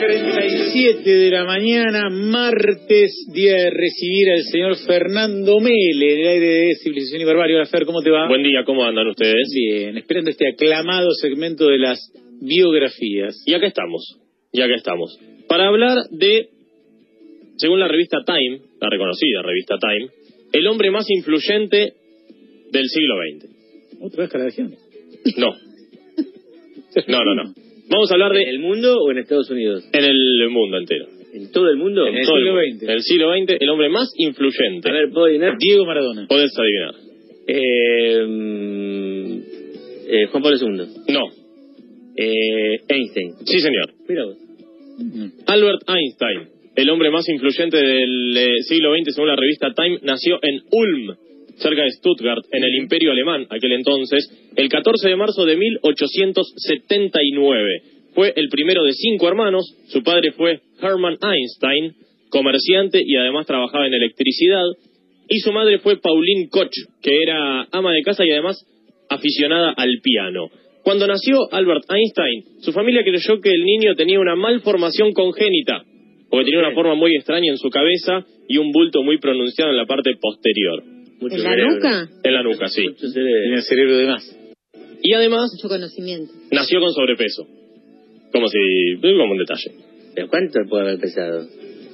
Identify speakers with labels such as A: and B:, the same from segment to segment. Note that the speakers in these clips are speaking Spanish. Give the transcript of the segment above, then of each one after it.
A: 9.37 de la mañana, martes, día de recibir al señor Fernando Mele, del aire de Civilización y Barbarie. Hola, Fer, ¿cómo te va?
B: Buen día, ¿cómo andan ustedes?
A: Bien, esperando este aclamado segmento de las biografías.
B: Y acá estamos, y acá estamos. Para hablar de, según la revista Time, la reconocida revista Time, el hombre más influyente del siglo XX.
A: ¿Otra vez Caradagian?
B: No. No, no, no. Vamos a hablar de...
C: ¿En el mundo o en Estados Unidos?
B: En el mundo entero.
C: ¿En todo el mundo?
A: En el
B: Todo
A: siglo. XX.
B: En el siglo XX, el hombre más influyente.
C: A ver, ¿puedo adivinar?
A: Diego Maradona.
B: Podés adivinar.
C: Eh, eh, Juan Pablo II.
B: No.
C: Eh, Einstein.
B: Sí, señor.
C: Mira vos.
A: Mm.
B: Albert Einstein, el hombre más influyente del eh, siglo XX según la revista Time, nació en Ulm, cerca de Stuttgart, en el Imperio Alemán, aquel entonces, el 14 de marzo de 1879. Fue el primero de cinco hermanos, su padre fue Hermann Einstein, comerciante y además trabajaba en electricidad, y su madre fue Pauline Koch, que era ama de casa y además aficionada al piano. Cuando nació Albert Einstein, su familia creyó que el niño tenía una malformación congénita, porque tenía una forma muy extraña en su cabeza y un bulto muy pronunciado en la parte posterior.
C: Mucho
D: ¿En la
C: cerebro.
D: nuca?
B: En la nuca, sí.
C: Mucho cerebro.
A: Tiene el cerebro de más.
B: Y además
D: Mucho conocimiento.
B: nació con sobrepeso. Como si... como un detalle.
C: ¿Pero cuánto puede haber pesado?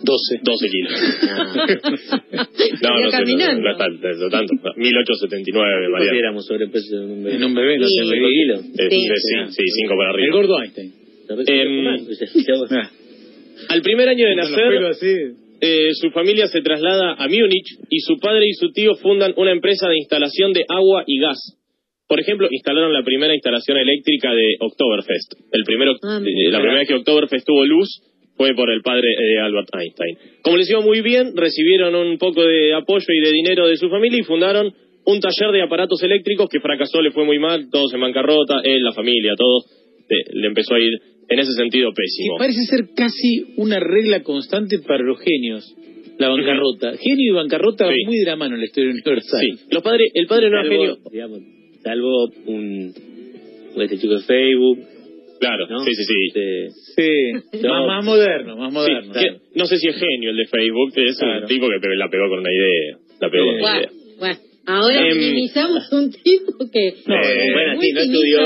A: 12.
B: 12 kilos.
C: Ah,
B: No,
D: Iba
B: no sé, no,
D: caminando.
B: no, es tanto, no tanto. 1879,
C: ¿Por qué
B: Mariano.
C: éramos sobrepeso en un bebé?
A: En un bebé no
C: ¿Cinco
A: ve.
C: kilos?
B: Eh,
D: Sí.
B: sí, sí, cinco para
A: El
B: arriba.
A: gordo Einstein. Ah,
B: Al primer año de nacer,
A: pelos así.
B: Eh, su familia se traslada a Múnich y su padre y su tío fundan una empresa de instalación de agua y gas. Por ejemplo, instalaron la primera instalación eléctrica de Oktoberfest. El primero,
D: Ah,
B: eh, la primera vez que Oktoberfest tuvo luz fue por el padre de Albert Einstein. Como les iba muy bien, recibieron un poco de apoyo y de dinero de su familia y fundaron un taller de aparatos eléctricos que fracasó, le fue muy mal, todos en bancarrota, él, la familia, todos, eh, le empezó a ir en ese sentido
A: Que
B: pésimo.
A: parece ser casi una regla constante para los genios. La bancarrota. Genio y bancarrota
B: Sí.
A: van muy de la mano en la historia universal.
B: Sí, los padres, el padre no era genio.
C: Salvo, digamos, salvo un... Este chico de Facebook,
B: Claro,
C: ¿no?
B: sí, sí, sí.
C: Este,
A: Sí,
C: No.
A: más, más moderno, más
B: Sí,
A: moderno.
B: que- no sé si es genio el de Facebook, es
A: Claro.
B: un tipo que la pegó con una idea. La pegó con una
D: Bueno,
B: idea.
D: bueno, ahora
B: Em,
D: minimizamos un tipo que
A: No,
B: Eh,
C: bueno, sí, no estudió.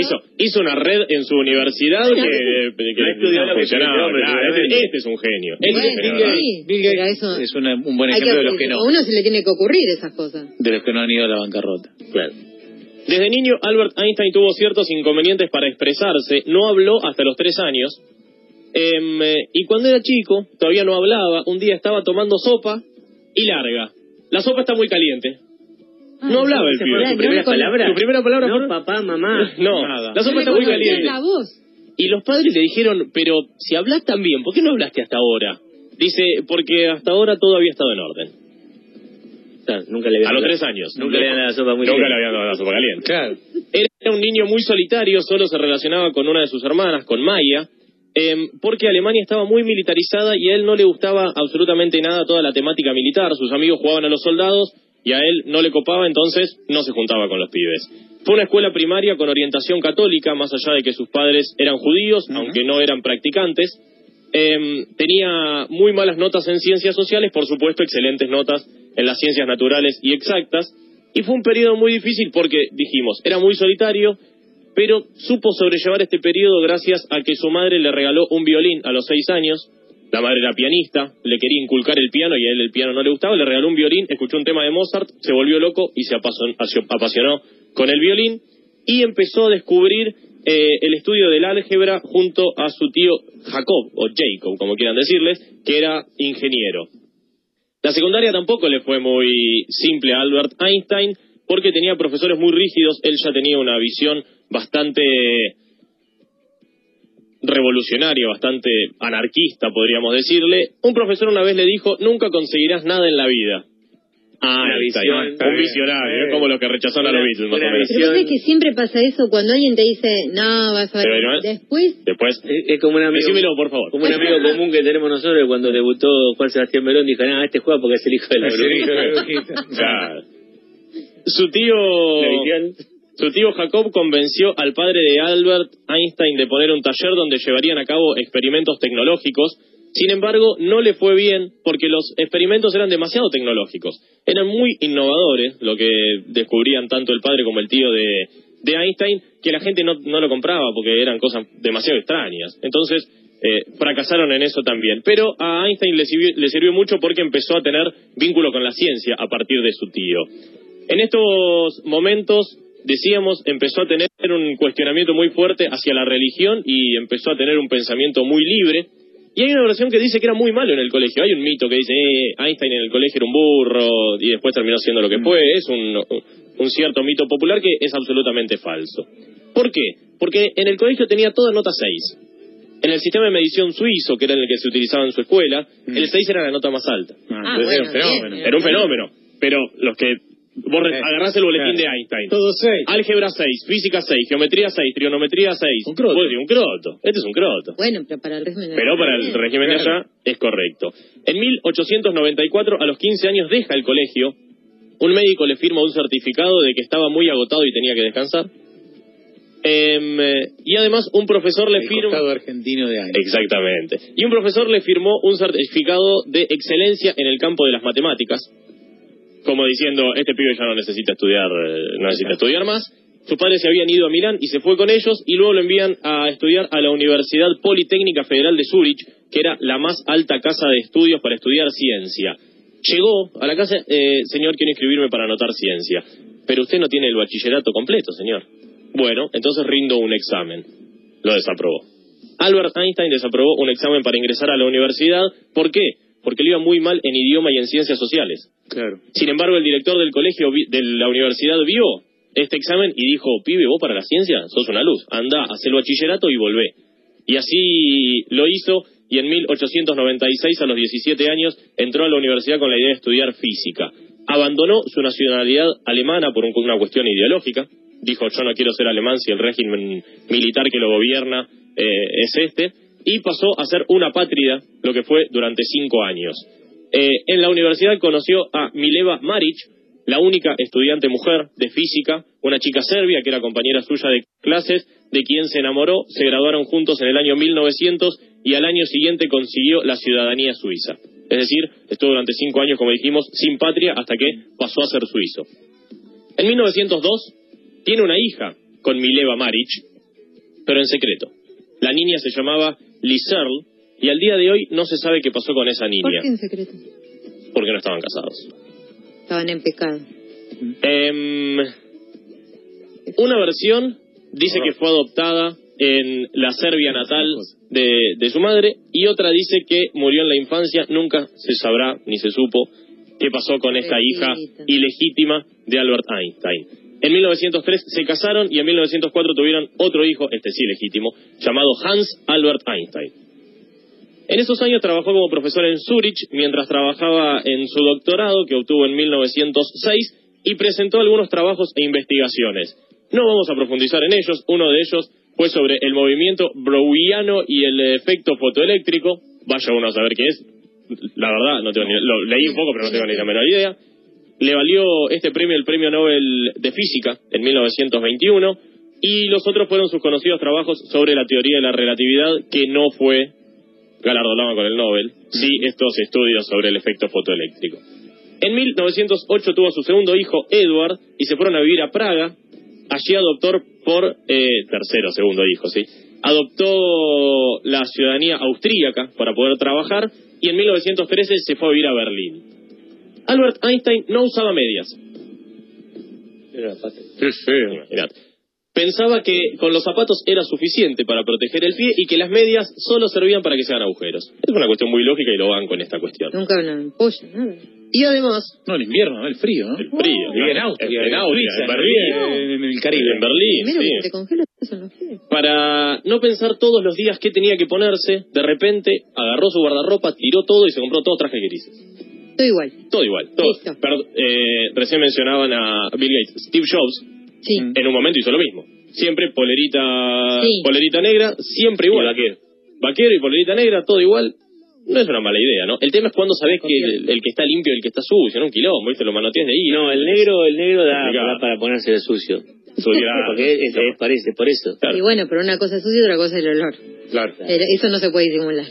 B: Hizo, hizo una red en su universidad
D: Bueno,
B: que, que- que
C: no estudió que
B: funcionaba.
C: estudió, hombre,
B: Claro, este, este es un genio. Este
D: Bueno,
B: es un
D: sí.
A: Bill
D: pero
A: Gates
D: eso-
A: es una- un buen
D: que-
A: ejemplo de los que no,
D: A uno se le tiene que ocurrir esas cosas.
A: de los que no han ido a la bancarrota.
C: claro.
B: Desde niño, Albert Einstein tuvo ciertos inconvenientes para expresarse. No habló hasta los tres años. Em, eh, y cuando era chico, todavía no hablaba. Un día estaba tomando sopa y larga. La sopa está muy caliente. No hablaba el
C: ¿Esa
B: pibe.
C: ¿Tu primera palabra?
B: ¿Tu primera palabra
C: No, papá, mamá.
B: No,
A: Nada.
B: la sopa está muy caliente.
D: la voz.
B: Y los padres le dijeron, pero si hablas tan bien, ¿por qué no hablaste hasta ahora? Dice, porque hasta ahora todo había estado en orden.
C: Nunca le habían
B: A los
C: dado-
B: tres años.
C: Nunca le habían dado la sopa muy
B: Nunca
C: bien.
B: le habían dado la sopa caliente.
A: Claro.
B: Era un niño muy solitario, solo se relacionaba con una de sus hermanas, con Maya, em, porque Alemania estaba muy militarizada y a él no le gustaba absolutamente nada toda la temática militar. Sus amigos jugaban a los soldados y a él no le copaba, entonces no se juntaba con los pibes. Fue una escuela primaria con orientación católica, más allá de que sus padres eran judíos, aunque no eran practicantes. Em, tenía muy malas notas en ciencias sociales, por supuesto, excelentes notas en las ciencias naturales y exactas. Y fue un periodo muy difícil porque, dijimos, era muy solitario, pero supo sobrellevar este periodo gracias a que su madre le regaló un violín a los seis años. La madre era pianista, le quería inculcar el piano y a él el piano no le gustaba, le regaló un violín, escuchó un tema de Mozart, se volvió loco y se apasion- apasionó con el violín y empezó a descubrir eh, el estudio del álgebra junto a su tío Jacob, o Jacob, como quieran decirles, que era ingeniero. La secundaria tampoco le fue muy simple a Albert Einstein porque tenía profesores muy rígidos, él ya tenía una visión bastante revolucionaria, bastante anarquista, podríamos decirle. Un profesor una vez le dijo, nunca conseguirás nada en la vida. Ah,
C: Una visión.
B: un
A: Está bien.
B: visionario,
A: Eh.
B: es como los que rechazaron a los Beatles, más o menos.
D: Pero vos sabés que siempre pasa eso cuando alguien te dice, no, vas a ver.
B: Pero
D: Después,
B: Después,
C: Es, es como un amigo,
B: decímelo, por favor.
C: como un amigo común que tenemos nosotros cuando debutó Juan Sebastián Verón dijo, no, este juega porque es el hijo de la brujita".
B: Su tío...
C: La.
B: Su tío Jacob convenció al padre de Albert Einstein de poner un taller donde llevarían a cabo experimentos tecnológicos. Sin embargo, no le fue bien porque los experimentos eran demasiado tecnológicos. Eran muy innovadores, lo que descubrían tanto el padre como el tío de, Einstein, que la gente no, no lo compraba porque eran cosas demasiado extrañas. Entonces, eh, fracasaron en eso también. Pero a Einstein le sirvió, le sirvió mucho porque empezó a tener vínculo con la ciencia a partir de su tío. En estos momentos, decíamos, empezó a tener un cuestionamiento muy fuerte hacia la religión y empezó a tener un pensamiento muy libre. Y hay una versión que dice que era muy malo en el colegio. Hay un mito que dice, eh, Einstein en el colegio era un burro y después terminó siendo lo que fue. Es un, un cierto mito popular que es absolutamente falso. ¿Por qué? Porque en el colegio tenía todas notas 6. En el sistema de medición suizo, que era el que se utilizaba en su escuela, el 6 era la nota más alta.
A: Ah,
D: Ah,
A: era un fenómeno.
D: bien.
B: Era un fenómeno. Pero los que... Vos
A: Eh,
B: agarrás el boletín
A: claro.
B: de Einstein.
A: Todo seis.
B: Álgebra 6, física 6, geometría 6, trigonometría 6.
A: Un croto.
B: Un croto. Este es un croto.
D: Bueno, pero para el régimen de
B: Pero para el régimen de allá es correcto. En 1894, a los 15 años, deja el colegio. Un médico le firma un certificado de que estaba muy agotado y tenía que descansar. Em, eh, y además un profesor le
A: costado argentino de Einstein.
B: Exactamente. Y un profesor le firmó un certificado de excelencia en el campo de las matemáticas, como diciendo, este pibe ya no necesita estudiar, eh, no necesita estudiar más. Sus padres se habían ido a Milán y se fue con ellos y luego lo envían a estudiar a la Universidad Politécnica Federal de Zúrich, que era la más alta casa de estudios para estudiar ciencia. Llegó a la casa, eh, señor, quiero inscribirme para anotar ciencia. Pero usted no tiene el bachillerato completo, señor. Bueno, entonces rindo un examen. Lo desaprobó. Albert Einstein desaprobó un examen para ingresar a la universidad. ¿Por qué? Porque le iba muy mal en idioma y en ciencias sociales.
A: Claro.
B: Sin embargo, el director del colegio, vi- de la universidad, vio este examen y dijo, pibe, vos para la ciencia sos una luz. Anda, haz el bachillerato y volvé. Y así lo hizo y en 1896, a los 17 años, entró a la universidad con la idea de estudiar física. Abandonó su nacionalidad alemana por un- una cuestión ideológica. Dijo, yo no quiero ser alemán si el régimen militar que lo gobierna eh, es este. Y pasó a ser una pátrida, lo que fue durante cinco años. Eh, en la universidad conoció a Mileva Maric, la única estudiante mujer de física, una chica serbia que era compañera suya de clases, de quien se enamoró, se graduaron juntos en el año 1900 y al año siguiente consiguió la ciudadanía suiza. Es decir, estuvo durante cinco años, como dijimos, sin patria hasta que pasó a ser suizo. En 1902 tiene una hija con Mileva Maric, pero en secreto. La niña se llamaba Liserl y al día de hoy no se sabe qué pasó con esa
D: ¿Por
B: niña,
D: qué en secreto?
B: porque no estaban casados.
D: Estaban en pecado.
B: Em, una versión dice que fue adoptada en la Serbia natal de, de su madre y otra dice que murió en la infancia. Nunca se sabrá ni se supo qué pasó con esta hija ilegítima de Albert Einstein. En 1903 se casaron y en 1904 tuvieron otro hijo, este sí legítimo, llamado Hans Albert Einstein. En esos años trabajó como profesor en Zurich mientras trabajaba en su doctorado que obtuvo en 1906 y presentó algunos trabajos e investigaciones. No vamos a profundizar en ellos, uno de ellos fue sobre el movimiento browniano y el efecto fotoeléctrico. Vaya uno a saber qué es. La verdad, no tengo ni, lo leí un poco, pero no tengo ni la menor idea. Le valió este premio el Premio Nobel de Física en 1921 y los otros fueron sus conocidos trabajos sobre la teoría de la relatividad que no fue galardonado con el Nobel, sí estos estudios sobre el efecto fotoeléctrico. En 1908 tuvo a su segundo hijo, Edward, y se fueron a vivir a Praga. Allí adoptó por, eh, tercero, segundo hijo, sí, adoptó la ciudadanía austríaca para poder trabajar y en 1913 se fue a vivir a Berlín. Albert Einstein no usaba medias.
C: Era.
B: Imaginate. Pensaba que con los zapatos era suficiente para proteger el pie y que las medias solo servían para que se hagan agujeros. Es una cuestión muy lógica y lo van con esta cuestión.
D: Nunca una ampolla, nada.
B: Y además,
A: No, el invierno, ¿no? el frío, ¿no?
B: el frío.
A: Vivía en Austria,
B: en, Austria, en Berlín.
A: En, en el Caribe.
B: En Berlín,
D: Primero
B: sí.
D: que te congela son los pies.
B: Para no pensar todos los días qué tenía que ponerse, de repente agarró su guardarropa, tiró todo y se compró todos trajes grises.
D: Todo igual.
B: Todo igual. Todo.
D: Listo.
B: Perd- eh, recién mencionaban a Bill Gates. Steve Jobs
D: Sí.
B: en un momento hizo lo mismo. Siempre polerita,
D: Sí.
B: polerita negra, siempre igual.
C: Y vaquero.
B: Vaquero y polerita negra, todo igual. No es una mala idea, ¿no? El tema es cuando sabés que el, el que está limpio y el que está sucio, ¿no? Un quilombo, ¿viste? Lo manoteas de ahí.
C: No, el negro, el negro da, para ponerse de sucio. Porque es, es- parece, por eso.
B: Claro.
D: Y bueno, pero una cosa es sucio y otra cosa es el olor.
A: Claro.
D: Pero Eso no se puede disimular.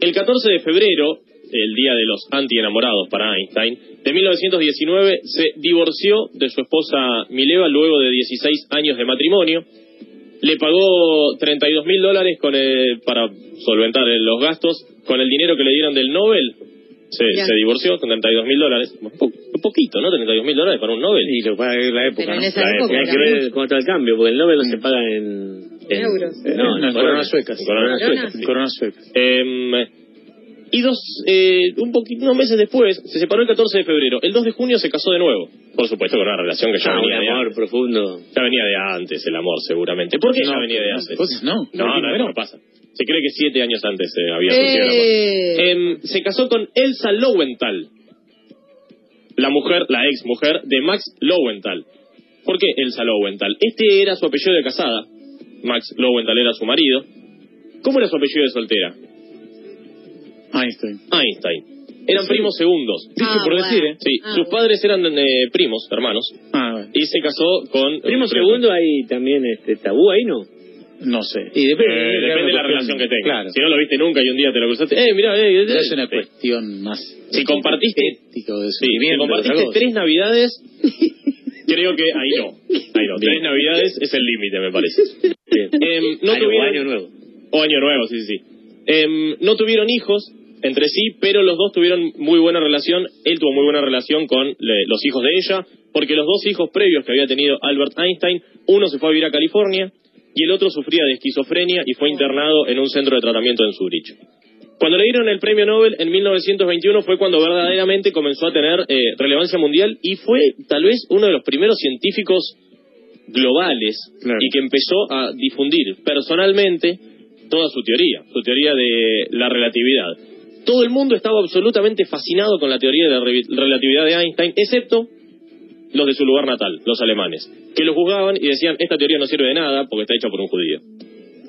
B: El 14 de febrero, el día de los anti-enamorados para Einstein, de 1919 se divorció de su esposa Mileva luego de 16 años de matrimonio. Le pagó 32 mil dólares con el- para solventar los gastos con el dinero que le dieron del Nobel. Se, se divorció con 32 mil dólares. Un po- un poquito, ¿no? 32 mil dólares para un Nobel.
A: Y lo para la época,
D: Pero en
A: ¿no?
D: esa
B: La
D: época
C: Hay que ver cómo está el cambio, porque el Nobel no se paga en... en-
D: Euros.
C: No,
A: Eh, no, en
C: en
A: coronas suecas.
C: En coronas
D: Corona.
C: suecas. sí.
A: Coronas suecas.
B: Y dos, eh, un poquito, unos meses después, se separó el 14 de febrero. El 2 de junio se casó de nuevo. Por supuesto, con una relación que ya
C: Ah, un
B: venía de
C: amor profundo.
B: Ya venía de antes el amor, seguramente. ¿Por qué ya
A: No,
B: venía de
A: no,
B: antes?
A: cosas no.
B: No, no, no, no pasa. Se cree que siete años antes eh, había surgido el amor.
D: Eh,
B: Em, se casó con Elsa Lowenthal, la mujer, la ex mujer de Max Lowenthal. ¿Por qué Elsa Lowenthal? Este era su apellido de casada. Max Lowenthal era su marido. ¿Cómo era su apellido de soltera?
A: Einstein.
B: Einstein. Eran primos segundos.
A: Dicho
D: Ah,
A: por
D: bueno.
A: decir, ¿eh?
B: Sí,
D: Ah,
B: sus padres eran eh, primos, hermanos,
A: Ah, bueno.
B: y se casó con...
C: Primo
B: eh,
C: segundo hay también este tabú ahí, ¿no?
A: No sé.
B: Eh, depende de la relación que tengas.
A: Claro.
B: Si no lo viste nunca y un día te lo cruzaste, eh, mira, eh, eh,
A: es una
B: sí.
A: cuestión más
B: Si compartiste,
A: ética o de
B: sí, si compartiste tres navidades, creo que ahí no. Ahí no.
A: Bien.
B: Tres navidades es el límite, me parece. Em, no
C: Año-
B: tuvieron...
C: año nuevo.
B: O año nuevo, sí, sí. sí. Em, no tuvieron hijos entre sí, pero los dos tuvieron muy buena relación. Él tuvo muy buena relación con le- los hijos de ella, porque los dos hijos previos que había tenido Albert Einstein, uno se fue a vivir a California y el otro sufría de esquizofrenia y fue internado en un centro de tratamiento en Zurich. Cuando le dieron el premio Nobel en 1921 fue cuando verdaderamente comenzó a tener eh, relevancia mundial y fue tal vez uno de los primeros científicos globales
A: Claro.
B: y que empezó a difundir personalmente toda su teoría, su teoría de la relatividad. Todo el mundo estaba absolutamente fascinado con la teoría de la re- relatividad de Einstein, excepto los de su lugar natal, los alemanes, que lo juzgaban y decían, esta teoría no sirve de nada porque está hecha por un judío.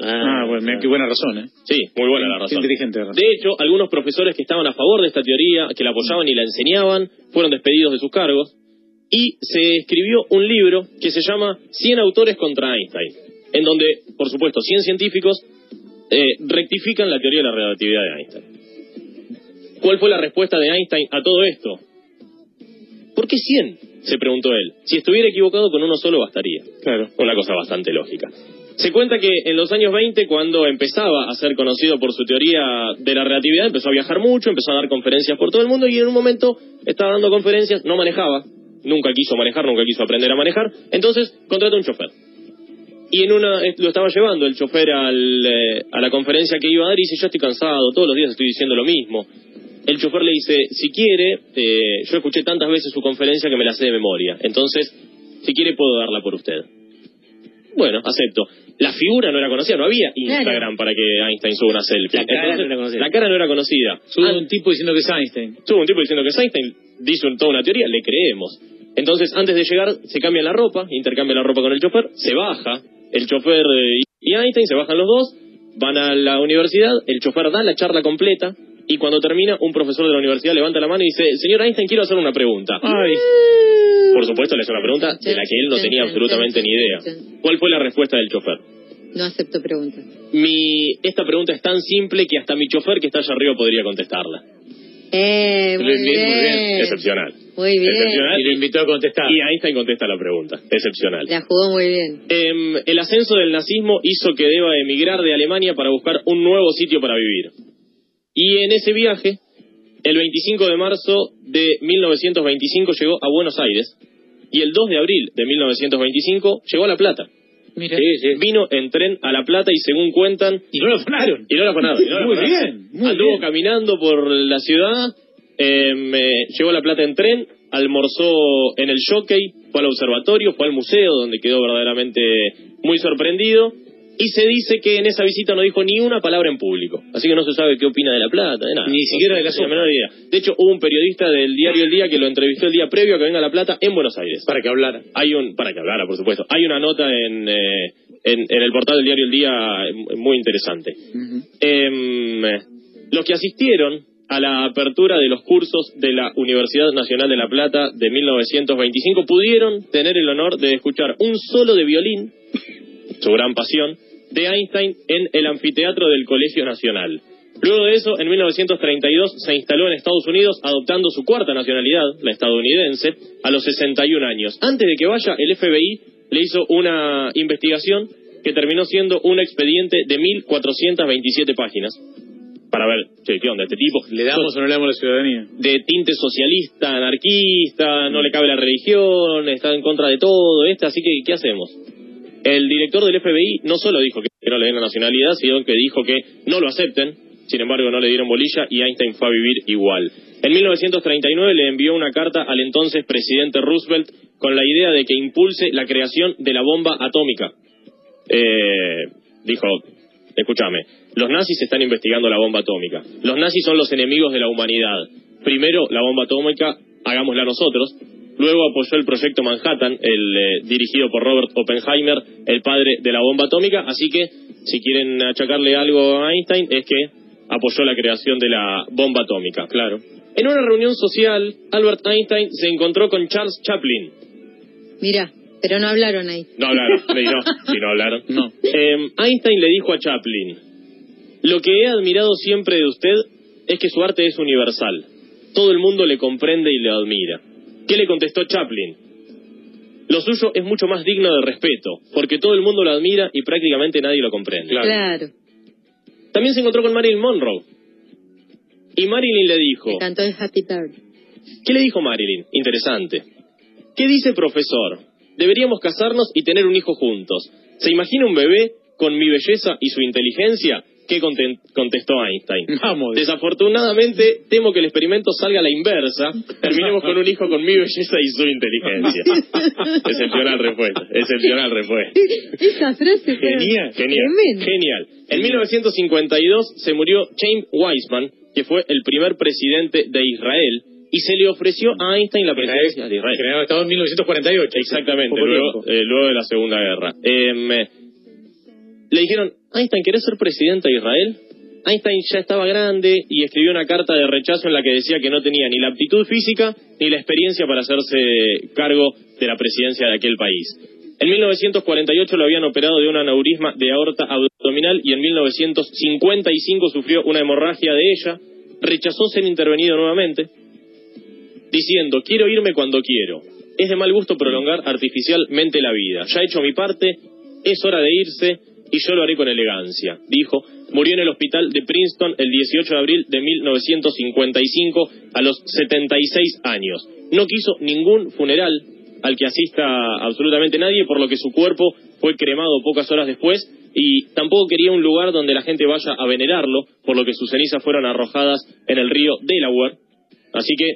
A: Ah, bueno, mira qué buena razón, ¿eh?
B: Sí, muy buena la
A: Qué
B: razón.
A: inteligente razón.
B: De hecho, algunos profesores que estaban a favor de esta teoría, que la apoyaban y la enseñaban, fueron despedidos de sus cargos. Y se escribió un libro que se llama 100 autores contra Einstein, en donde, por supuesto, 100 científicos eh, rectifican la teoría de la relatividad de Einstein. ¿Cuál fue la respuesta de Einstein a todo esto? ¿Por qué 100? se preguntó él. Si estuviera equivocado con uno solo bastaría.
A: Claro.
B: Una cosa bastante lógica. Se cuenta que en los años 20, cuando empezaba a ser conocido por su teoría de la relatividad, empezó a viajar mucho, empezó a dar conferencias por todo el mundo y en un momento estaba dando conferencias, no manejaba, nunca quiso manejar, nunca quiso aprender a manejar, entonces contrató un chofer. Y en una eh, lo estaba llevando el chofer al, eh, a la conferencia que iba a dar y dice, yo estoy cansado, todos los días estoy diciendo lo mismo. El chofer le dice, si quiere, eh, yo escuché tantas veces su conferencia que me la sé de memoria, entonces, si quiere puedo darla por usted. Bueno, acepto. La figura no era conocida, no había Instagram
D: Claro.
B: para que Einstein suba una selfie.
C: La cara
B: Entonces,
C: no era conocida.
B: La cara no era conocida.
A: Sube
B: Ah,
A: un tipo diciendo que es Einstein.
B: Tuvo un tipo diciendo que es Einstein, dice un- toda una teoría, le creemos. Entonces, antes de llegar, se cambia la ropa, intercambia la ropa con el chofer, se baja, el chofer eh, y Einstein se bajan los dos, van a la universidad, el chofer da la charla completa, y cuando termina, un profesor de la universidad levanta la mano y dice, señor Einstein, quiero hacer una pregunta.
A: Ay.
B: Por supuesto, le hace una pregunta de la que él no tenía absolutamente ni idea. ¿Cuál fue la respuesta del chofer?
D: No acepto preguntas.
B: Mi, esta pregunta es tan simple que hasta mi chofer que está allá arriba podría contestarla.
D: Eh, muy
A: Bien,
D: bien.
A: muy bien.
B: Excepcional.
D: Muy bien.
B: Excepcional.
A: Y lo invitó a contestar.
B: Y Einstein contesta la pregunta. Excepcional.
D: La jugó muy bien.
B: Em, el ascenso del nazismo hizo que deba emigrar de Alemania para buscar un nuevo sitio para vivir. Y en ese viaje, el 25 de marzo de 1925 llegó a Buenos Aires y el 2 de abril de 1925 llegó a La Plata.
A: Mira.
C: Sí, sí.
B: Vino en tren a La Plata y según cuentan,
A: Y no lo afanaron.
B: y no no la
A: Muy
B: afanaron.
A: bien, muy
B: Anduvo
A: bien.
B: caminando por la ciudad, em, eh, llegó a La Plata en tren, almorzó en el jockey, fue al observatorio, fue al museo, donde quedó verdaderamente muy sorprendido. Y se dice que en esa visita no dijo ni una palabra en público. Así que no se sabe qué opina de La Plata, de nada.
A: Ni siquiera de la sopa.
B: menor idea. De hecho, hubo un periodista del diario El Día que lo entrevistó el día previo a que venga La Plata en Buenos Aires.
A: Para que hablara.
B: Hay un, para que hablara, por supuesto. Hay una nota en, eh, en, en el portal del diario El Día eh, muy interesante. Em, los que asistieron a la apertura de los cursos de la Universidad Nacional de La Plata de 1925, pudieron tener el honor de escuchar un solo de violín, su gran pasión, de Einstein en el anfiteatro del Colegio Nacional. Luego de eso, en 1932 se instaló en Estados Unidos adoptando su cuarta nacionalidad, la estadounidense, a los 61 años. Antes de que vaya, el FBI le hizo una investigación que terminó siendo un expediente de 1.427 páginas. Para ver, che, ¿qué onda? Este tipo.
A: ¿Le damos o no le damos la ciudadanía?
B: De tinte socialista, anarquista, no le cabe la religión, está en contra de todo, este, así que, ¿qué hacemos? El director del FBI no solo dijo que no le den la nacionalidad, sino que dijo que no lo acepten, sin embargo no le dieron bolilla y Einstein fue a vivir igual. En 1939 le envió una carta al entonces presidente Roosevelt con la idea de que impulse la creación de la bomba atómica. Eh, dijo, escúchame, los nazis están investigando la bomba atómica. Los nazis son los enemigos de la humanidad. Primero, la bomba atómica, hagámosla nosotros. Luego apoyó el proyecto Manhattan, el eh, dirigido por Robert Oppenheimer, el padre de la bomba atómica. Así que, si quieren achacarle algo a Einstein, es que apoyó la creación de la bomba atómica. Claro. En una reunión social, Albert Einstein se encontró con Charles Chaplin.
D: Mira, pero no hablaron ahí.
B: No hablaron, no, si no hablaron.
A: No.
B: Eh, Einstein le dijo a Chaplin, lo que he admirado siempre de usted es que su arte es universal. Todo el mundo le comprende y le admira. ¿Qué le contestó Chaplin? Lo suyo es mucho más digno de respeto, porque todo el mundo lo admira y prácticamente nadie lo comprende.
A: Claro.
D: Claro.
B: También se encontró con Marilyn Monroe. Y Marilyn le dijo,
D: Me cantó el Happy Bird.
B: ¿qué le dijo Marilyn? Interesante. ¿Qué dice profesor? Deberíamos casarnos y tener un hijo juntos. ¿Se imagina un bebé con mi belleza y su inteligencia? ¿Qué contestó Einstein?
A: Vamos.
B: Desafortunadamente, temo que el experimento salga a la inversa. Terminemos con un hijo con mi belleza y su inteligencia. Excepcional respuesta. Excepcional respuesta.
D: Esa frase fue
A: Genial,
B: Genial. Genial. En 1952 se murió Chaim Weizmann, que fue el primer presidente de Israel, y se le ofreció a Einstein la presidencia de Israel.
A: Generado Estado en 1948.
B: Exactamente, luego, eh, luego de la Segunda Guerra. Em, eh, le dijeron, Einstein, ¿querés ser presidente de Israel? Einstein ya estaba grande y escribió una carta de rechazo en la que decía que no tenía ni la aptitud física ni la experiencia para hacerse cargo de la presidencia de aquel país. En 1948 lo habían operado de un aneurisma de aorta abdominal y en 1955 sufrió una hemorragia de ella. Rechazó ser intervenido nuevamente, diciendo, quiero irme cuando quiero. Es de mal gusto prolongar artificialmente la vida. Ya he hecho mi parte, es hora de irse y yo lo haré con elegancia, dijo. Murió en el hospital de Princeton el 18 de abril de 1955 a los 76 años. No quiso ningún funeral al que asista absolutamente nadie, por lo que su cuerpo fue cremado pocas horas después y tampoco quería un lugar donde la gente vaya a venerarlo, por lo que sus cenizas fueron arrojadas en el río Delaware. Así que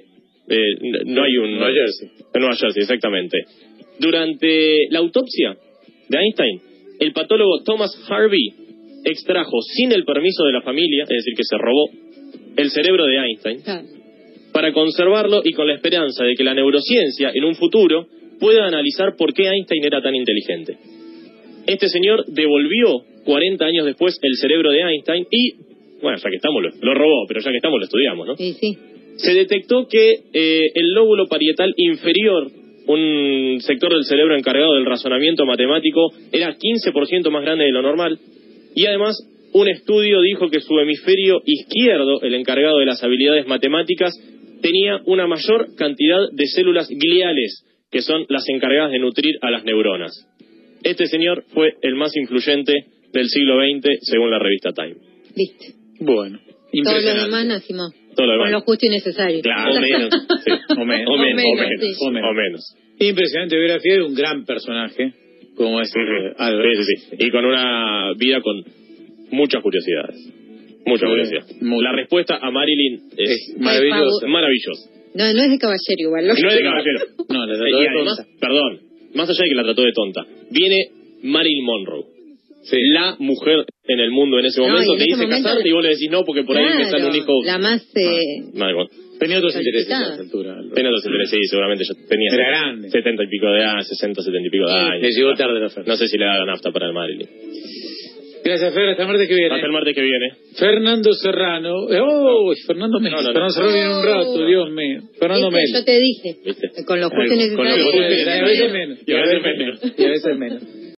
B: eh, no hay un...
A: Nueva Jersey.
B: En Nueva Jersey, exactamente. Durante la autopsia de Einstein, el patólogo Thomas Harvey extrajo sin el permiso de la familia, es decir, que se robó el cerebro de Einstein, para conservarlo y con la esperanza de que la neurociencia en un futuro pueda analizar por qué Einstein era tan inteligente. Este señor devolvió 40 años después el cerebro de Einstein y, bueno, ya que estamos, lo, lo robó, pero ya que estamos lo estudiamos, ¿no?
D: Sí, sí.
B: se detectó que eh, el lóbulo parietal inferior, un sector del cerebro encargado del razonamiento matemático, era 15% más grande de lo normal. Y además, un estudio dijo que su hemisferio izquierdo, el encargado de las habilidades matemáticas, tenía una mayor cantidad de células gliales, que son las encargadas de nutrir a las neuronas. Este señor fue el más influyente del siglo XX, según la revista Time.
D: Viste.
A: Bueno,
D: Todos los
A: impresionante.
D: demás nacimos
B: Todo lo demás.
D: con lo justo y necesario.
B: Claro, o menos. sí.
A: O menos.
B: O menos, o
D: menos, sí.
B: o menos. O menos.
A: Impresionante biografía de un gran personaje, como es eh, Albert.
B: Sí, sí, sí. Y con una vida con muchas curiosidades. Mucha
A: Sí,
B: curiosidad.
A: mucho.
B: La respuesta a Marilyn es,
A: Es maravilloso.
B: maravillosa.
D: No, no es de caballero igual. ¿no?
B: No es de caballero.
A: No, la
B: y
A: trató de
B: además,
A: tonta.
B: perdón, más allá de que la trató de tonta, viene Marilyn Monroe.
A: Sí.
B: La mujer en el mundo en ese
D: No,
B: momento
D: y en
B: te
D: ese
B: dice
D: momento
B: casarte
D: la-
B: y vos le decís no porque por ahí me sale un
D: Claro,
B: hijo.
D: La más... Eh,
B: Ah, bueno.
A: Tenía otros intereses a esa altura.
B: Tenía otros intereses, sí, seguramente ya tenía
A: Era grande.
B: 70 y pico de años, 60, 70 y pico de años.
A: Le llegó tarde la oferta.
B: No sé si le da la nafta para el Marilyn.
A: Gracias, Fer. Hasta el martes que viene.
B: Hasta el martes que viene.
A: Fernando Serrano. eh, Oh, Fernando Mel.
B: No, no, no.
A: Fernando Serrano viene en un rato, Dios mío. Fernando. Mel.
D: Yo te dije,
C: ¿Viste?
D: con los jueces
C: Con los
D: necesarios.
C: jueces
A: menos.
B: Y a veces menos.
A: Y a veces menos.